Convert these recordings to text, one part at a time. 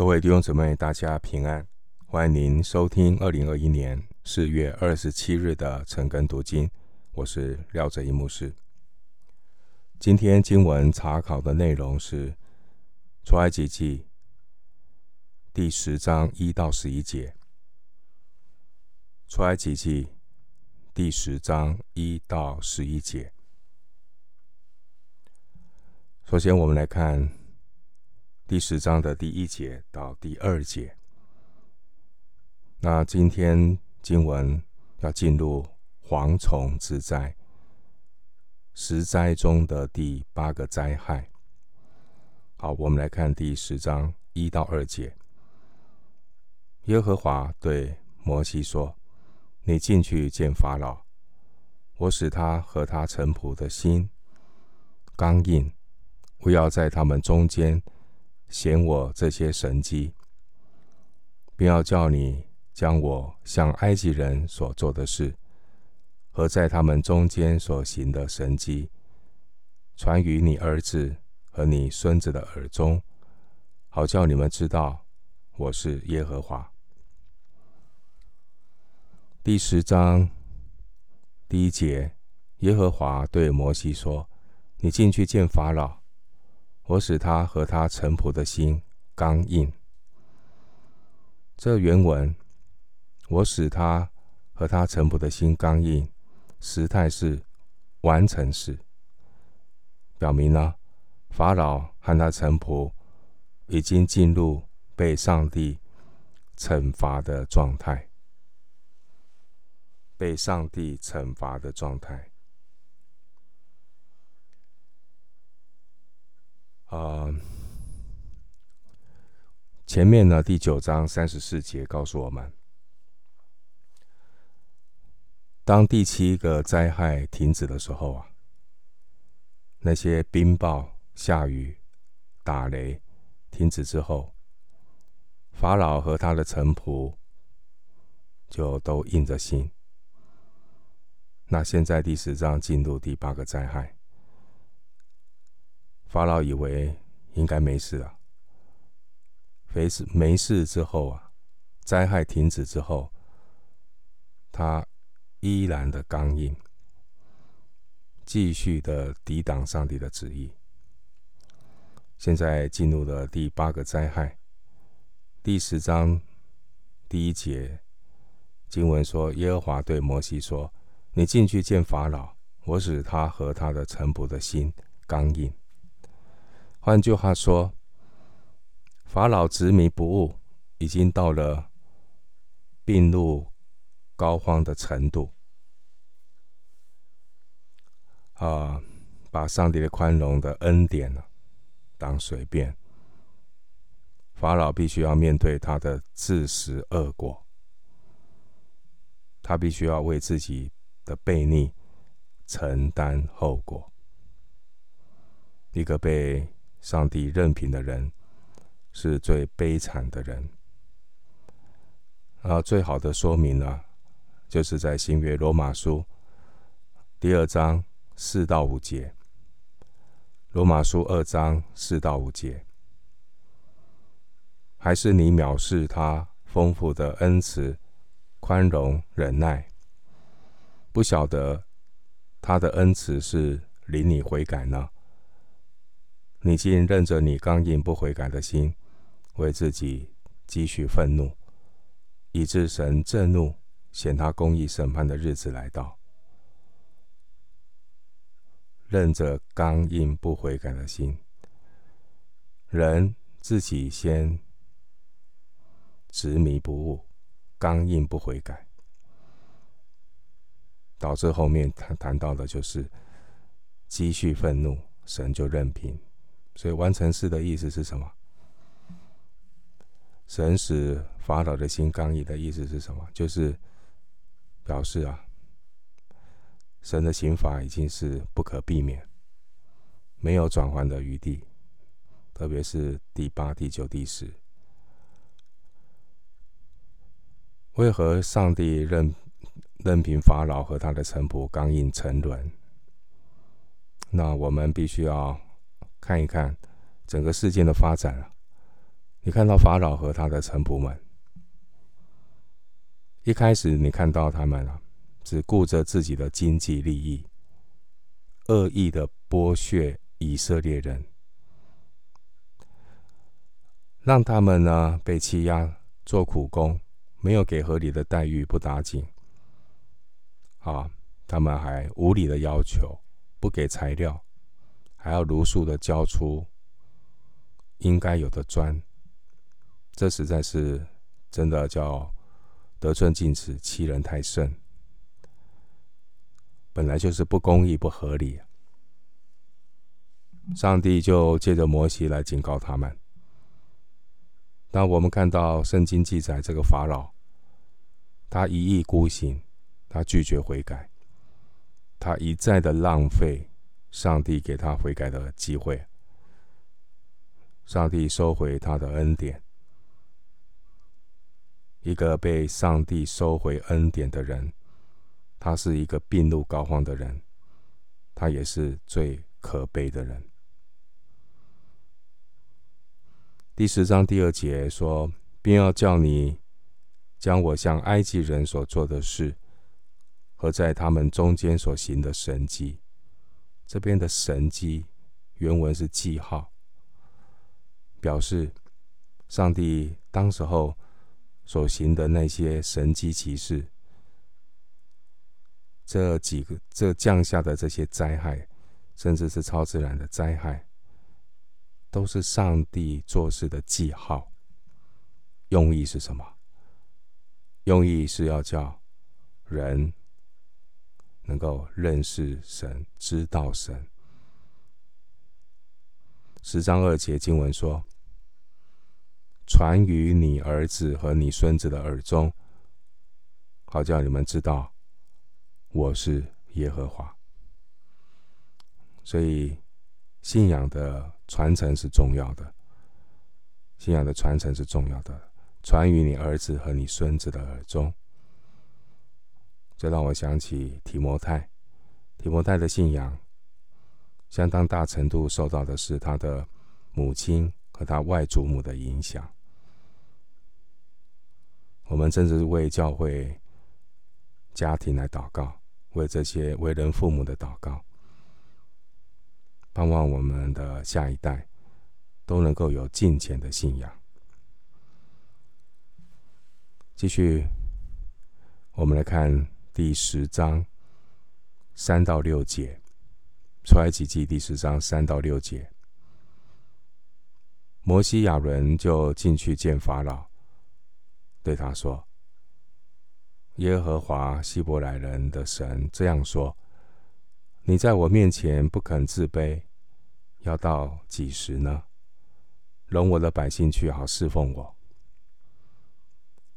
各位弟兄姊妹，大家平安！欢迎您收听二零二一年四月二十七日的晨更读经，我是廖哲一牧师。今天经文查考的内容是出埃及记第十章一到十一节。出埃及记第十章一到十一节。首先，我们来看。第十章的第一节到第二节，那今天经文要进入蝗虫之灾，十灾中的第八个灾害。好，我们来看第十章一到二节。耶和华对摩西说：“你进去见法老，我使他和他臣仆的心刚硬，不要在他们中间。”显我这些神迹，并要叫你将我向埃及人所做的事，和在他们中间所行的神迹，传于你儿子和你孙子的耳中，好叫你们知道我是耶和华。第十章第一节，耶和华对摩西说：“你进去见法老。”我使他和他臣仆的心刚硬。这原文，我使他和他臣仆的心刚硬，时态是完成时，表明了法老和他臣仆已经进入被上帝惩罚的状态，被上帝惩罚的状态。啊前面呢，第九章三十四节告诉我们，当第七个灾害停止的时候啊，那些冰雹、下雨、打雷停止之后，法老和他的臣仆就都硬着心。那现在第十章进入第八个灾害。法老以为应该没事了，没事没事之后啊，灾害停止之后，他依然的刚硬，继续的抵挡上帝的旨意。现在进入了第八个灾害，第十章第一节经文说：“耶和华对摩西说，你进去见法老，我使他和他的臣仆的心刚硬。”换句话说，法老执迷不悟，已经到了病入膏肓的程度。啊，把上帝的宽容的恩典呢，当随便。法老必须要面对他的自食恶果，他必须要为自己的悖逆承担后果。一个被上帝任凭的人是最悲惨的人，啊最好的说明呢，就是在新约罗马书第二章四到五节。罗马书二章四到五节，还是你藐视他丰富的恩慈、宽容、忍耐，不晓得他的恩慈是领你悔改呢？你竟任着你刚硬不悔改的心，为自己积蓄愤怒，以致神震怒，显他公义审判的日子来到。任着刚硬不悔改的心，人自己先执迷不悟，刚硬不悔改，导致后面他谈到的就是积蓄愤怒，神就任凭。所以完成式的意思是什么？神使法老的心刚硬的意思是什么？就是表示啊，神的刑罚已经是不可避免，没有转圜的余地。特别是第八、第九、第十，为何上帝任任凭法老和他的臣仆刚硬沉沦？那我们必须要。看一看整个事件的发展啊，你看到法老和他的臣仆们，一开始你看到他们啊，只顾着自己的经济利益，恶意的剥削以色列人，让他们呢被欺压做苦工，没有给合理的待遇，不打紧。啊，他们还无理的要求，不给材料，还要如数的交出应该有的砖。这实在是真的叫得寸进尺，欺人太甚。本来就是不公义、不合理。上帝就借着摩西来警告他们。当我们看到圣经记载这个法老，他一意孤行，他拒绝悔改，他一再的浪费上帝给他悔改的机会，上帝收回他的恩典。一个被上帝收回恩典的人，他是一个病入膏肓的人，他也是最可悲的人。第十章第二节说：“便要叫你将我向埃及人所做的事，和在他们中间所行的神迹。”这边的神迹原文是记号，表示上帝当时候。所行的那些神迹奇事，这几个这降下的这些灾害，甚至是超自然的灾害，都是上帝做事的记号。用意是什么？用意是要叫人能够认识神，知道神。十章二节经文说。传于你儿子和你孙子的耳中，好叫你们知道我是耶和华。所以，信仰的传承是重要的。信仰的传承是重要的，传于你儿子和你孙子的耳中。这让我想起提摩太，提摩太的信仰相当大程度受到的是他的母亲和他外祖母的影响。我们正是为教会、家庭来祷告，为这些为人父母的祷告，盼望我们的下一代都能够有敬虔的信仰。继续，我们来看第十章三到六节，出埃及记第十章三到六节，摩西亚伦就进去见法老。对他说：“耶和华希伯来人的神这样说：你在我面前不肯自卑，要到几时呢？容我的百姓去，好侍奉我。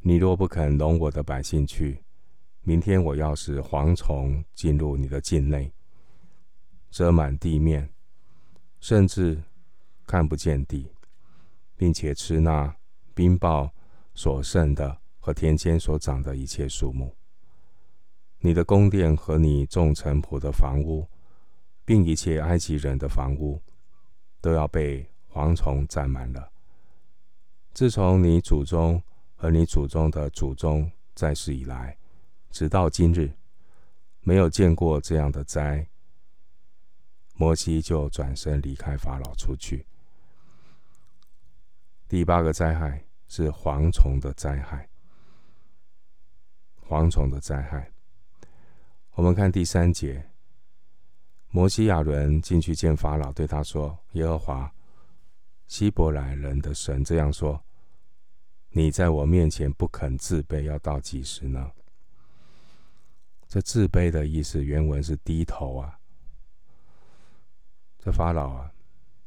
你若不肯容我的百姓去，明天我要使蝗虫进入你的境内，遮满地面，甚至看不见地，并且吃那冰雹。”所剩的和田间所长的一切树木，你的宫殿和你众臣仆的房屋，并一切埃及人的房屋，都要被蝗虫占满了。自从你祖宗和你祖宗的祖宗在世以来，直到今日，没有见过这样的灾。摩西就转身离开法老出去。第八个灾害。是蝗虫的灾害，蝗虫的灾害。我们看第三节，摩西亚伦进去见法老，对他说：“耶和华希伯来人的神这样说：你在我面前不肯自卑，要到几时呢？”这自卑的意思，原文是低头啊。这法老啊，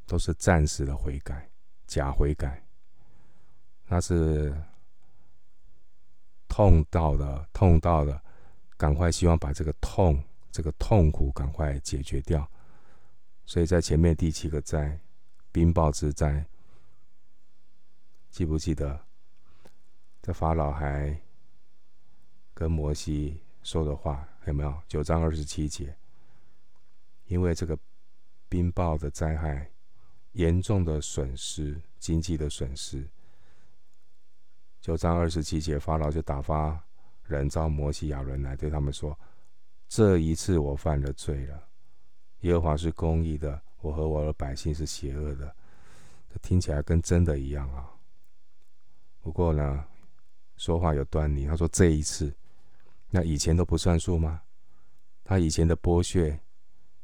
都是暂时的悔改，假悔改。那是痛到的，痛到的，赶快希望把这个痛、这个痛苦赶快解决掉。所以在前面第七个灾，冰雹之灾，记不记得？这法老还跟摩西说的话有没有？九章二十七节，因为这个冰雹的灾害，严重的损失，经济的损失。九章二十七节，法老就打发人召摩西、亚伦来，对他们说：“这一次我犯了罪了。耶和华是公义的，我和我的百姓是邪恶的。”这听起来跟真的一样啊。不过呢，说话有端倪。他说：“这一次，那以前都不算数吗？他以前的剥削，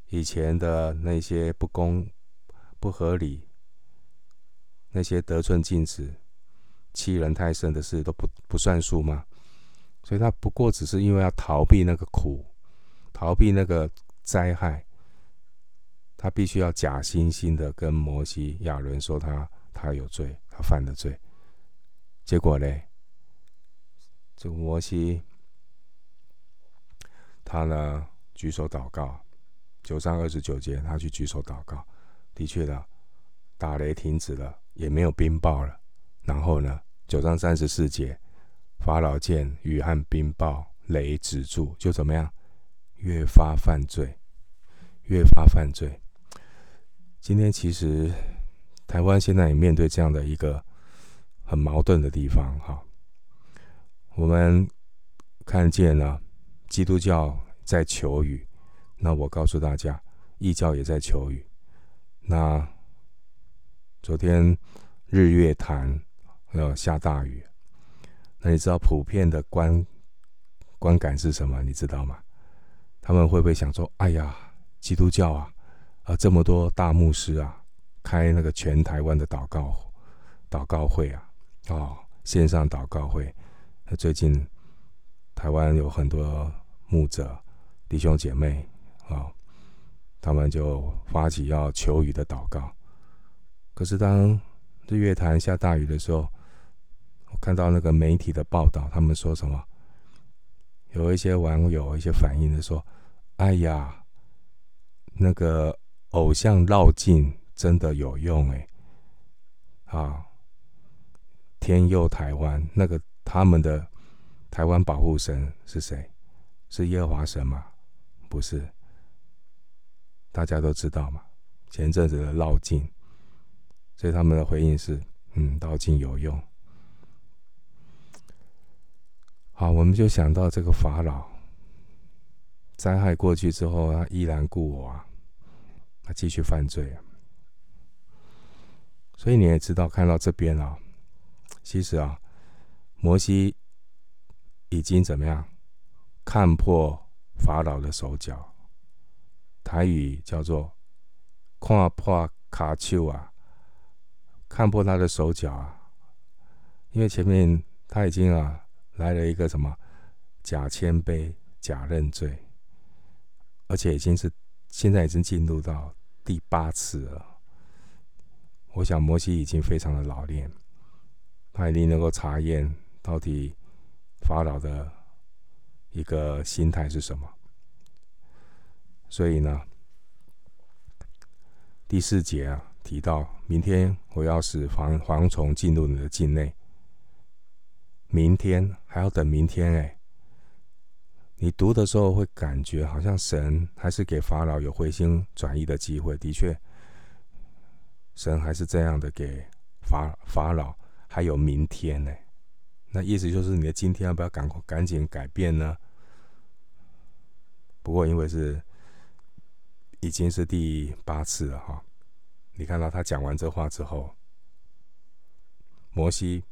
以前的那些不公、不合理，那些得寸进尺、欺人太甚的事，都不不算数吗？所以他不过只是因为要逃避那个苦，逃避那个灾害，他必须要假惺惺的跟摩西、亚伦说他他有罪，他犯了罪。”结果呢？这个摩西他呢举手祷告，九章二十九节，他去举手祷告，的确的，打雷停止了，也没有冰雹了。然后呢，九章三十四节，法老见雨和冰雹、雷止住，就怎么样？越发犯罪，越发犯罪。今天其实台湾现在也面对这样的一个。很矛盾的地方，哈。我们看见了基督教在求雨，那我告诉大家，异教也在求雨。那昨天日月潭要下大雨，那你知道普遍的观观感是什么？你知道吗？他们会不会想说：“哎呀，基督教啊，啊这么多大牧师啊，开那个全台湾的祷告祷告会啊？”哦，线上祷告会。最近台湾有很多牧者弟兄姐妹啊、他们就发起要求雨的祷告。可是当日月潭下大雨的时候，我看到那个媒体的报道，他们说什么？有一些网友一些反应的说：“哎呀，那个偶像绕境真的有用哎，啊。”天佑台湾，那个他们的台湾保护神是谁？是耶和华神吗？不是，大家都知道嘛。前阵子的绕境，所以他们的回应是：嗯，绕境有用。好，我们就想到这个法老，灾害过去之后，他依然故我啊，他继续犯罪啊。所以你也知道，看到这边啊。其实啊，摩西已经怎么样看破法老的手脚？台语叫做“看破卡丘”啊，看破他的手脚啊。因为前面他已经啊来了一个什么假谦卑、假认罪，而且已经是现在已经进入到第八次了。我想摩西已经非常的老练。他一定能够查验到底法老的一个心态是什么。所以呢，第四节啊提到，明天我要使蝗蝗虫进入你的境内。明天还要等明天哎。你读的时候会感觉好像神还是给法老有回心转意的机会。的确，神还是这样的给法法老。还有明天呢，那意思就是你的今天要不要赶快赶紧改变呢？不过因为是已经是第八次了哈，你看到他讲完这话之后，摩西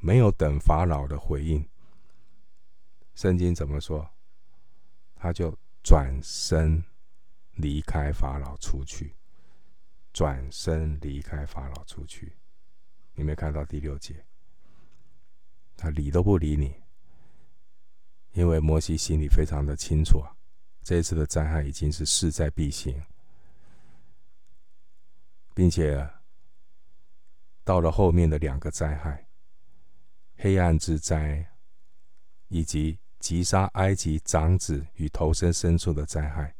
没有等法老的回应，圣经怎么说？他就转身离开法老出去，转身离开法老出去。你没看到第六节，他理都不理你，因为摩西心里非常的清楚啊，这一次的灾害已经是势在必行，并且到了后面的两个灾害——黑暗之灾，以及击杀埃及长子与头生牲畜的灾害，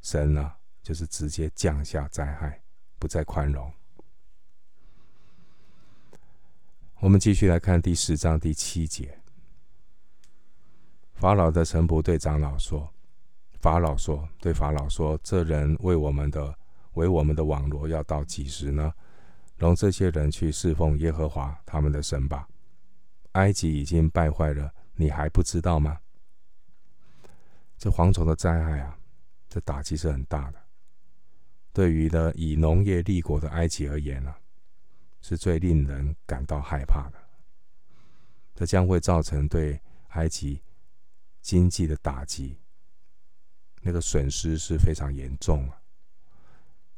神呢，就是直接降下灾害，不再宽容。我们继续来看第十章第七节。法老的臣仆对长老说：“法老说，对法老说，这人为我们的为我们的网罗要到几时呢？容这些人去侍奉耶和华他们的神吧。”埃及已经败坏了，你还不知道吗？这蝗虫的灾害啊，这打击是很大的。对于呢以农业立国的埃及而言、啊，是最令人感到害怕的。这将会造成对埃及经济的打击，那个损失是非常严重啊。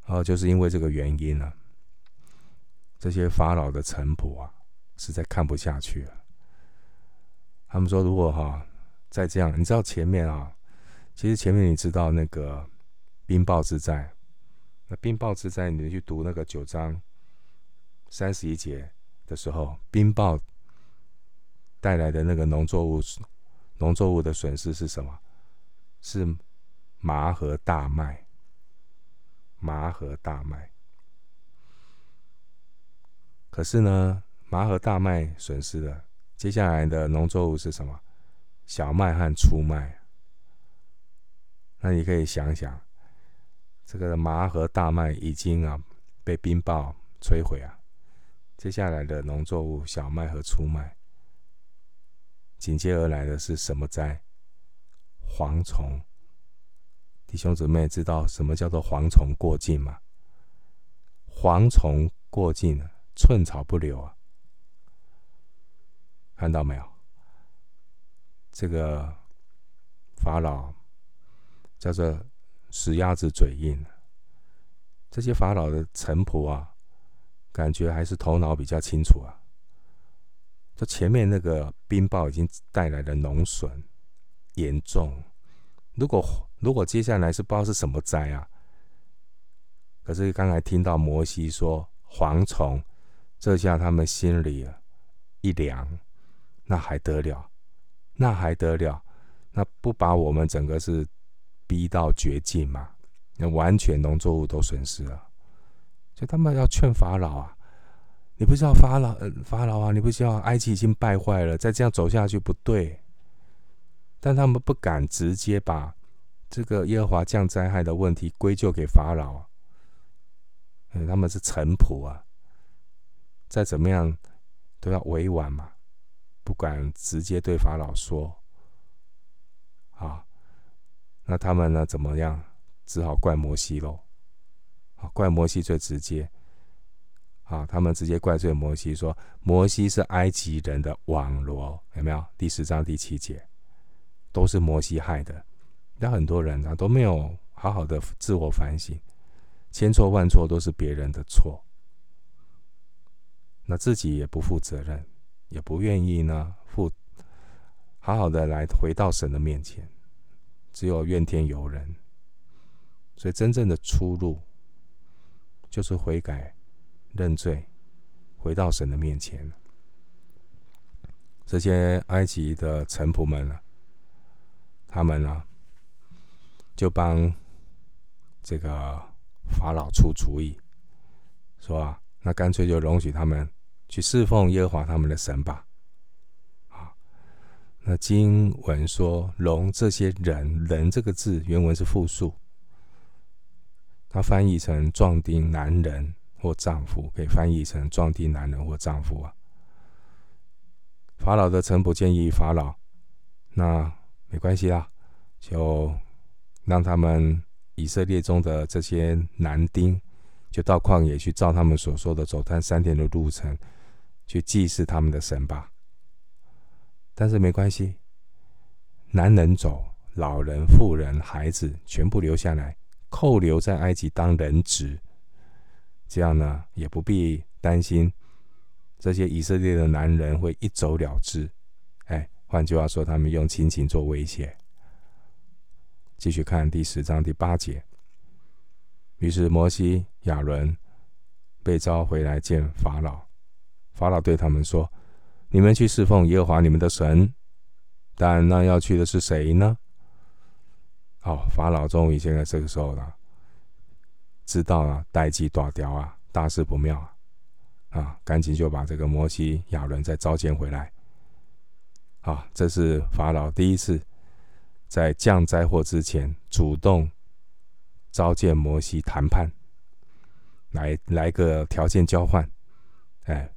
然后就是因为这个原因、啊，这些法老的臣仆啊，实在看不下去了。他们说：“如果哈、再这样，你知道前面啊，其实前面你知道那个冰雹之灾，那冰雹之灾，你去读那个九章三十一节的时候，冰雹带来的那个农作物，农作物的损失是什么？是麻和大麦。”麻和大麦，可是呢，麻和大麦损失了，接下来的农作物是什么？小麦和粗麦。那你可以想想，这个麻和大麦已经啊被冰雹摧毁啊，接下来的农作物小麦和粗麦，紧接而来的是什么灾？蝗虫。弟兄姊妹，知道什么叫做蝗虫过境吗？蝗虫过境，寸草不留啊！看到没有？这个法老叫做死鸭子嘴硬。这些法老的臣仆啊，感觉还是头脑比较清楚啊。这前面那个冰雹已经带来的农损严重，如果如果接下来是不知道是什么灾啊，可是刚才听到摩西说蝗虫，这下他们心里一凉，那还得了？那还得了？那不把我们整个是逼到绝境吗？那完全农作物都损失了，所以他们要劝法老啊，你不知道法老，呃，法老啊，你不知道埃及已经败坏了，再这样走下去不对，但他们不敢直接把。这个耶和华降灾害的问题归咎给法老，啊，他们是臣仆啊，再怎么样都要委婉嘛，不敢直接对法老说，啊，那他们呢怎么样？只好怪摩西喽，啊，怪摩西最直接，啊，他们直接怪罪摩西说，摩西是埃及人的网罗，有没有？第十章第七节，都是摩西害的。那很多人啊都没有好好的自我反省，千错万错都是别人的错，那自己也不负责任，也不愿意呢负好好的来回到神的面前，只有怨天尤人。所以真正的出路就是悔改、认罪，回到神的面前。这些埃及的臣仆们呢，他们呢？就帮这个法老出主意，说啊，那干脆就容许他们去侍奉耶和华他们的神吧。啊，那经文说“容这些人”，“人”这个字原文是复数，它翻译成壮丁男人或丈夫，可以翻译成壮丁男人或丈夫啊。法老的臣仆建议法老，那没关系啦，就。让他们以色列中的这些男丁，就到旷野去，照他们所说的走他三天的路程，去祭祀他们的神吧。但是没关系，男人走，老人、妇人、孩子全部留下来，扣留在埃及当人质。这样呢，也不必担心这些以色列的男人会一走了之。哎，换句话说，他们用亲情做威胁。继续看第十章第八节。于是摩西、亚伦被召回来见法老。法老对他们说：“你们去侍奉耶和华你们的神。但那要去的是谁呢？”哦，法老终于现在这个时候了，知道了代志大条啊，大事不妙啊！啊，赶紧就把这个摩西、亚伦再召见回来。啊，这是法老第一次。在降灾祸之前，主动召见摩西谈判，来来个条件交换，哎，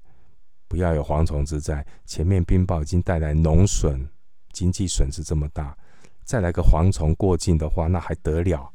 不要有蝗虫之灾。前面冰雹已经带来农损，经济损失这么大，再来个蝗虫过境的话，那还得了？